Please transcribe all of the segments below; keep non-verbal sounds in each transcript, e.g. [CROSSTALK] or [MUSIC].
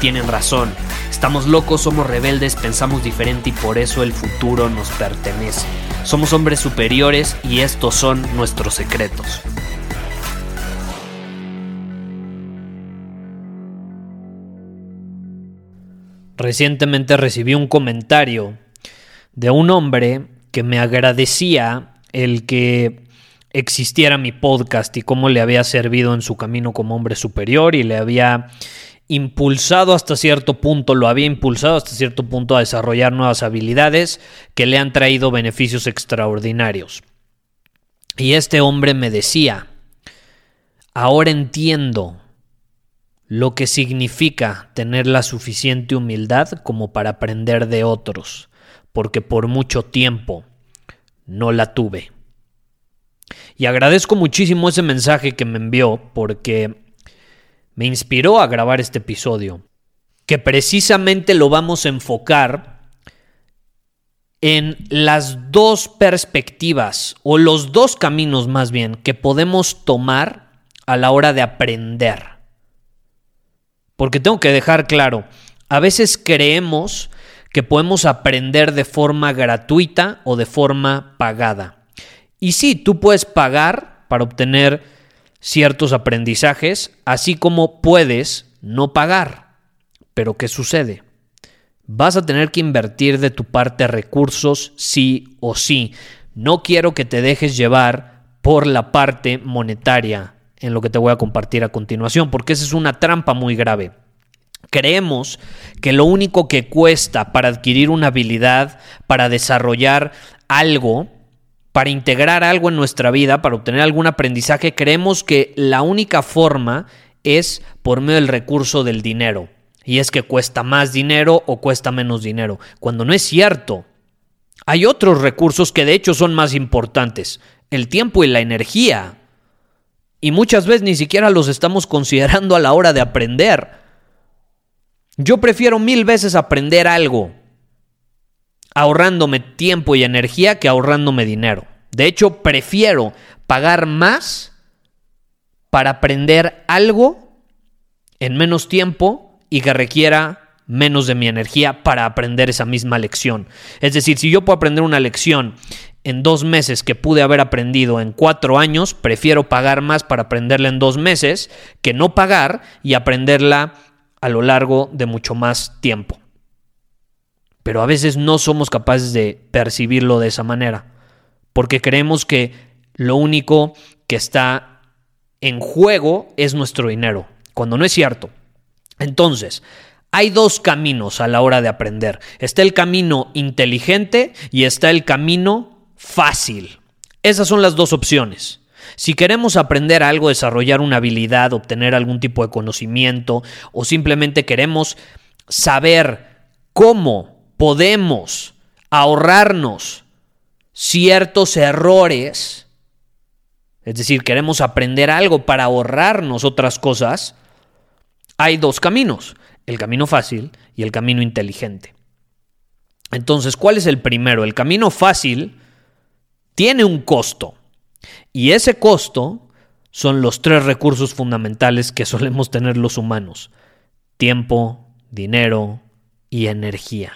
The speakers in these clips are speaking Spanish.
tienen razón. Estamos locos, somos rebeldes, pensamos diferente y por eso el futuro nos pertenece. Somos hombres superiores y estos son nuestros secretos. Recientemente recibí un comentario de un hombre que me agradecía el que existiera mi podcast y cómo le había servido en su camino como hombre superior y le había impulsado hasta cierto punto, lo había impulsado hasta cierto punto a desarrollar nuevas habilidades que le han traído beneficios extraordinarios. Y este hombre me decía, ahora entiendo lo que significa tener la suficiente humildad como para aprender de otros, porque por mucho tiempo no la tuve. Y agradezco muchísimo ese mensaje que me envió porque me inspiró a grabar este episodio, que precisamente lo vamos a enfocar en las dos perspectivas o los dos caminos más bien que podemos tomar a la hora de aprender. Porque tengo que dejar claro, a veces creemos que podemos aprender de forma gratuita o de forma pagada. Y sí, tú puedes pagar para obtener ciertos aprendizajes, así como puedes no pagar. Pero ¿qué sucede? Vas a tener que invertir de tu parte recursos sí o sí. No quiero que te dejes llevar por la parte monetaria en lo que te voy a compartir a continuación, porque esa es una trampa muy grave. Creemos que lo único que cuesta para adquirir una habilidad, para desarrollar algo, para integrar algo en nuestra vida, para obtener algún aprendizaje, creemos que la única forma es por medio del recurso del dinero. Y es que cuesta más dinero o cuesta menos dinero, cuando no es cierto. Hay otros recursos que de hecho son más importantes, el tiempo y la energía. Y muchas veces ni siquiera los estamos considerando a la hora de aprender. Yo prefiero mil veces aprender algo ahorrándome tiempo y energía que ahorrándome dinero. De hecho, prefiero pagar más para aprender algo en menos tiempo y que requiera menos de mi energía para aprender esa misma lección. Es decir, si yo puedo aprender una lección en dos meses que pude haber aprendido en cuatro años, prefiero pagar más para aprenderla en dos meses que no pagar y aprenderla a lo largo de mucho más tiempo. Pero a veces no somos capaces de percibirlo de esa manera, porque creemos que lo único que está en juego es nuestro dinero, cuando no es cierto. Entonces, hay dos caminos a la hora de aprender. Está el camino inteligente y está el camino fácil. Esas son las dos opciones. Si queremos aprender algo, desarrollar una habilidad, obtener algún tipo de conocimiento o simplemente queremos saber cómo podemos ahorrarnos ciertos errores, es decir, queremos aprender algo para ahorrarnos otras cosas, hay dos caminos, el camino fácil y el camino inteligente. Entonces, ¿cuál es el primero? El camino fácil tiene un costo. Y ese costo son los tres recursos fundamentales que [LAUGHS] solemos tener los humanos. Tiempo, dinero y energía.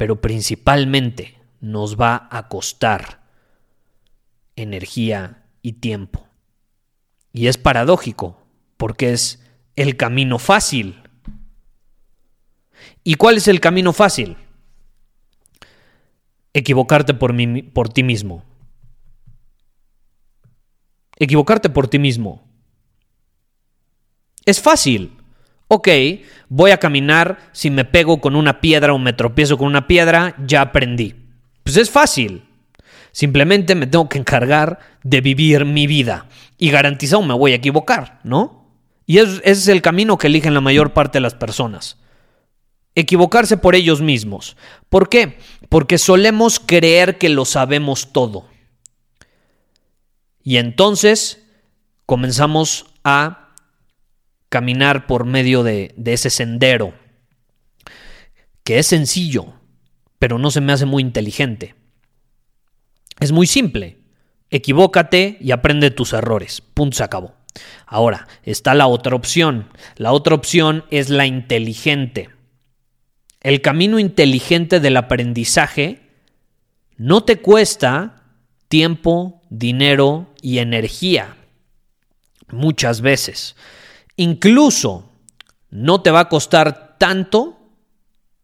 Pero principalmente nos va a costar energía y tiempo. Y es paradójico, porque es el camino fácil. ¿Y cuál es el camino fácil? Equivocarte por, por ti mismo equivocarte por ti mismo. Es fácil. Ok, voy a caminar, si me pego con una piedra o me tropiezo con una piedra, ya aprendí. Pues es fácil. Simplemente me tengo que encargar de vivir mi vida y garantizado me voy a equivocar, ¿no? Y ese es el camino que eligen la mayor parte de las personas. Equivocarse por ellos mismos. ¿Por qué? Porque solemos creer que lo sabemos todo. Y entonces comenzamos a caminar por medio de, ese sendero, que es sencillo, pero no se me hace muy inteligente. Es muy simple. Equivócate y aprende tus errores. Punto, se acabó. Ahora, está la otra opción. La otra opción es la inteligente. El camino inteligente del aprendizaje no te cuesta tiempo, dinero y energía. Muchas veces. Incluso no te va a costar tanto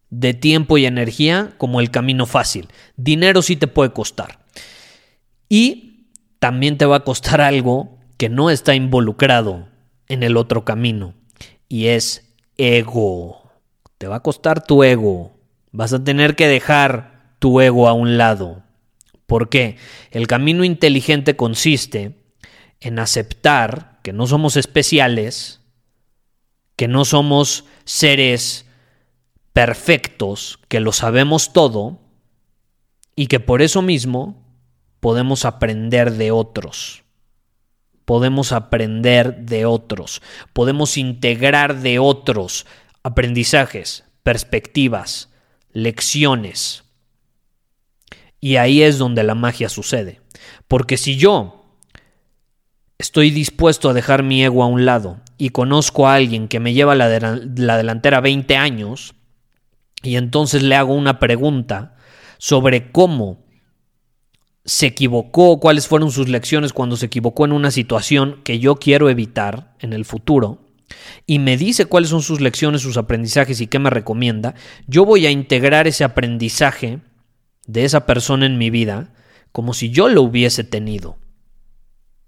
de tiempo y energía como el camino fácil. Dinero sí te puede costar. Y también te va a costar [LAUGHS] algo que no está involucrado en el otro camino. Y es ego. Te va a costar tu ego. Vas a tener que dejar tu ego a un lado. ¿Por qué? El camino inteligente consiste en aceptar que no somos especiales, que no somos seres perfectos, que lo sabemos todo y que por eso mismo podemos aprender de otros. Podemos aprender de otros. Podemos integrar de otros aprendizajes, perspectivas, lecciones. Y ahí es donde la magia sucede. Porque si yo estoy dispuesto a dejar mi ego a un lado y conozco a alguien que me lleva la, la delantera 20 años, y entonces le hago una pregunta sobre cómo se equivocó, cuáles fueron sus lecciones cuando se equivocó en una situación que yo quiero evitar en el futuro, y me dice cuáles son sus lecciones, sus aprendizajes y qué me recomienda, yo voy a integrar ese aprendizaje de esa persona en mi vida como si yo lo hubiese tenido.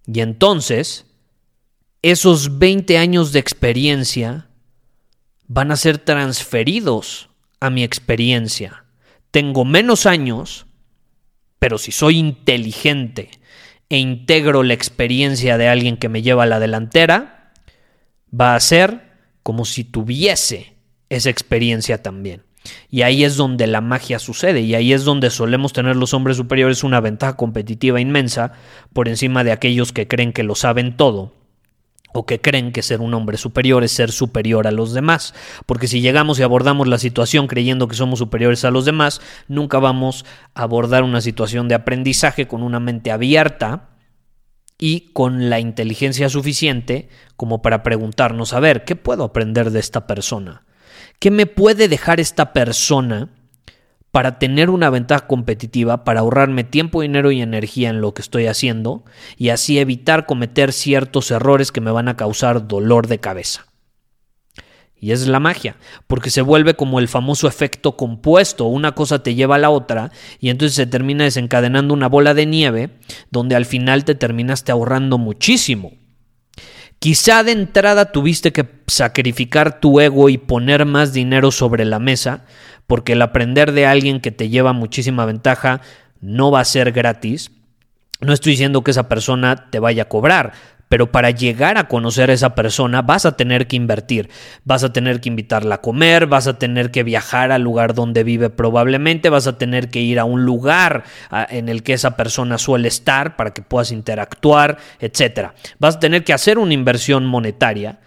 Y entonces, esos 20 años de experiencia van a ser transferidos a mi experiencia. Tengo menos años, pero si soy inteligente e integro la experiencia de alguien que me lleva a la delantera, va a ser como si tuviese esa experiencia también. Y ahí es donde la magia sucede y ahí es donde solemos tener los hombres superiores una ventaja competitiva inmensa por encima de aquellos que creen que lo saben todo o que creen que ser un hombre superior es ser superior a los demás. Porque si llegamos y abordamos la situación creyendo que somos superiores a los demás, nunca vamos a abordar una situación de aprendizaje con una mente abierta y con la inteligencia suficiente como para preguntarnos, a ver, ¿qué puedo aprender de esta persona? ¿Qué me puede dejar esta persona para tener una ventaja competitiva, para ahorrarme tiempo, dinero y energía en lo que estoy haciendo y así evitar cometer ciertos errores que me van a causar dolor de cabeza. Y es la magia, porque se vuelve como el famoso efecto compuesto, una cosa te lleva a la otra y entonces se termina desencadenando una bola de nieve donde al final te terminaste ahorrando muchísimo. Quizá de entrada tuviste que sacrificar tu ego y poner más dinero sobre la mesa, porque el aprender de alguien que te lleva muchísima ventaja no va a ser gratis. No estoy diciendo que esa persona te vaya a cobrar, pero para llegar a conocer a esa persona vas a tener que invertir, vas a tener que invitarla a comer, vas a tener que viajar al lugar donde vive probablemente, vas a tener que ir a un lugar en el que esa persona suele estar para que puedas interactuar, etc. Vas a tener que hacer una inversión monetaria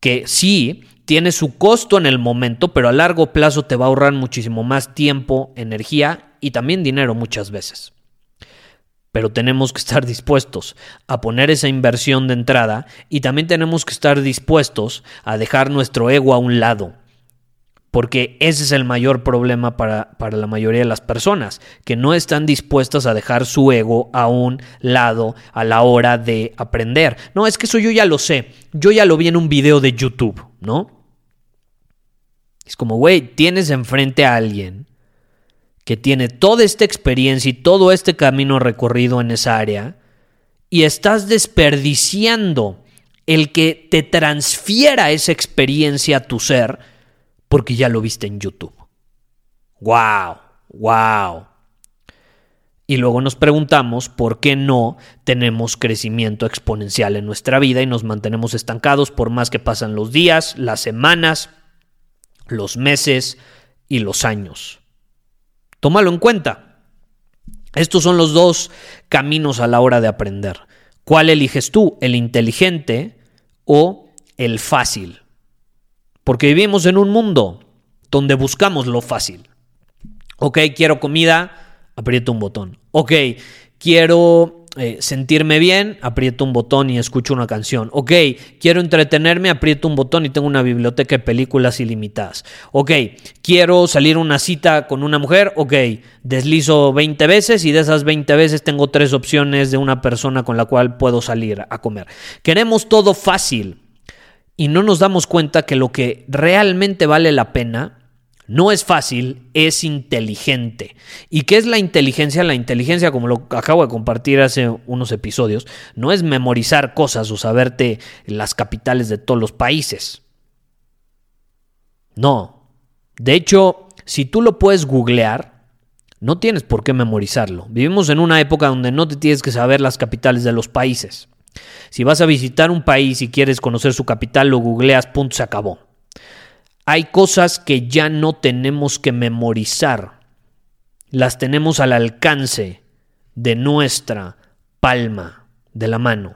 que sí tiene su costo en el momento, pero a largo plazo te va a ahorrar muchísimo más tiempo, energía y también dinero muchas veces. Pero tenemos que estar [LAUGHS] dispuestos a poner esa inversión de entrada y también tenemos que estar dispuestos a dejar nuestro ego a un lado. Porque ese es el mayor problema para, para, la mayoría de las personas, que no están dispuestas a dejar su ego a un lado a la hora de aprender. No, es que eso yo ya lo sé, yo ya lo vi en un video de YouTube, ¿no? Es como, güey, tienes enfrente a alguien que tiene toda esta experiencia y todo este camino recorrido en esa área y estás desperdiciando el que te transfiera esa experiencia a tu ser porque ya lo viste en YouTube. ¡Wow! ¡Wow! Y luego nos preguntamos por qué no tenemos crecimiento exponencial en nuestra vida y nos mantenemos estancados por más que pasan los días, las semanas, los meses y los años. Tómalo en cuenta. Estos son los dos caminos a la hora de aprender. ¿Cuál eliges tú? ¿El inteligente o el fácil? Porque vivimos en un mundo donde buscamos lo fácil. Ok, quiero comida, aprieto un botón. Ok, quiero eh, sentirme bien, aprieto un botón y escucho una canción. Ok, quiero entretenerme, aprieto un botón y tengo una biblioteca de películas ilimitadas. Ok, quiero salir a una cita con una mujer. Ok, deslizo 20 veces y de esas 20 veces tengo tres opciones de una persona con la cual puedo salir a comer. Queremos todo fácil y no nos damos cuenta que lo que realmente vale la pena no es fácil, es inteligente. ¿Y qué es la inteligencia? La inteligencia, como lo acabo de compartir hace unos episodios, no es memorizar cosas o saberte las capitales de todos los países. No. De hecho, si tú lo puedes googlear, no tienes por qué memorizarlo. Vivimos en una época donde no te tienes que saber las capitales de los países. Si vas a visitar un país y quieres conocer su capital, lo googleas, punto, se acabó. Hay cosas que ya no tenemos que memorizar. Las tenemos al alcance de nuestra palma, de la mano,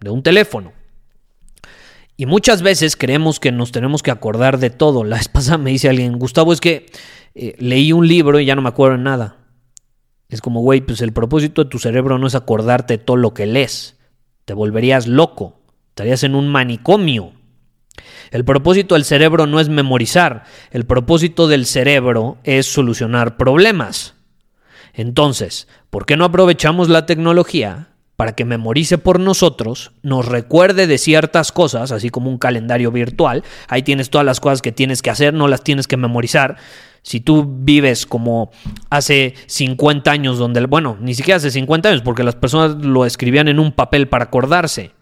de un teléfono. Y muchas veces creemos que nos tenemos que acordar de todo. La vez [LAUGHS] pasada me dice alguien, Gustavo, es que eh, leí un libro y ya no me acuerdo de nada. Es como, güey, pues el propósito de tu cerebro no es acordarte de todo lo que lees. Te volverías loco. Estarías en un manicomio. El propósito del cerebro no es memorizar, el propósito del cerebro es solucionar problemas. Entonces, ¿por qué no aprovechamos la tecnología para que memorice por nosotros, nos recuerde de ciertas cosas, así como un calendario virtual? Ahí tienes todas las cosas que tienes que hacer, no las tienes que memorizar. Si tú vives como hace 50 años, donde, bueno, ni siquiera hace 50 años, porque las personas lo escribían en un papel para acordarse.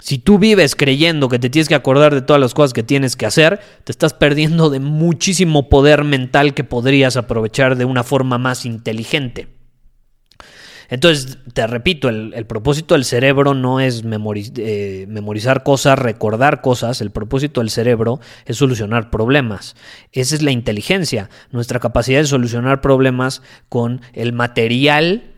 Si tú vives creyendo que te tienes que acordar de todas las cosas que tienes que hacer, te estás perdiendo de muchísimo poder mental que podrías aprovechar de una forma más inteligente. Entonces, te repito, el, propósito del cerebro no es eh, memorizar cosas, recordar cosas, el propósito del cerebro es solucionar problemas. Esa es la inteligencia, nuestra capacidad de solucionar problemas con el material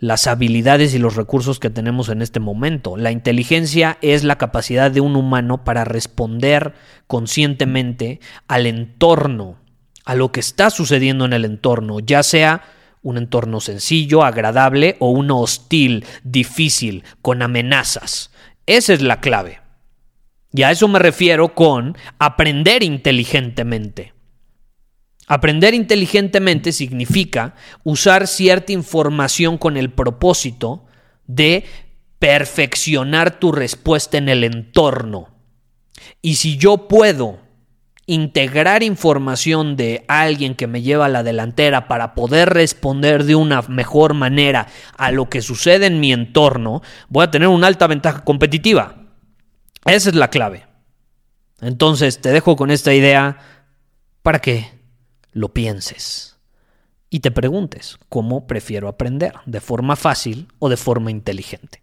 las habilidades y los recursos que tenemos en este momento. La inteligencia es la capacidad de un humano para responder conscientemente al entorno, a lo que está sucediendo en el entorno, ya sea un entorno sencillo, agradable o uno hostil, difícil, con amenazas. Esa es la clave. Y a eso me refiero con aprender inteligentemente. Aprender inteligentemente significa usar cierta información con el propósito de perfeccionar tu respuesta en el entorno. Y si yo puedo integrar información de alguien que me lleva a la delantera para poder responder de una mejor manera a lo que sucede en mi entorno, voy a tener una alta ventaja competitiva. Esa es la clave. Entonces te dejo con esta idea para que lo pienses y te preguntes cómo prefiero aprender, de forma fácil o de forma inteligente.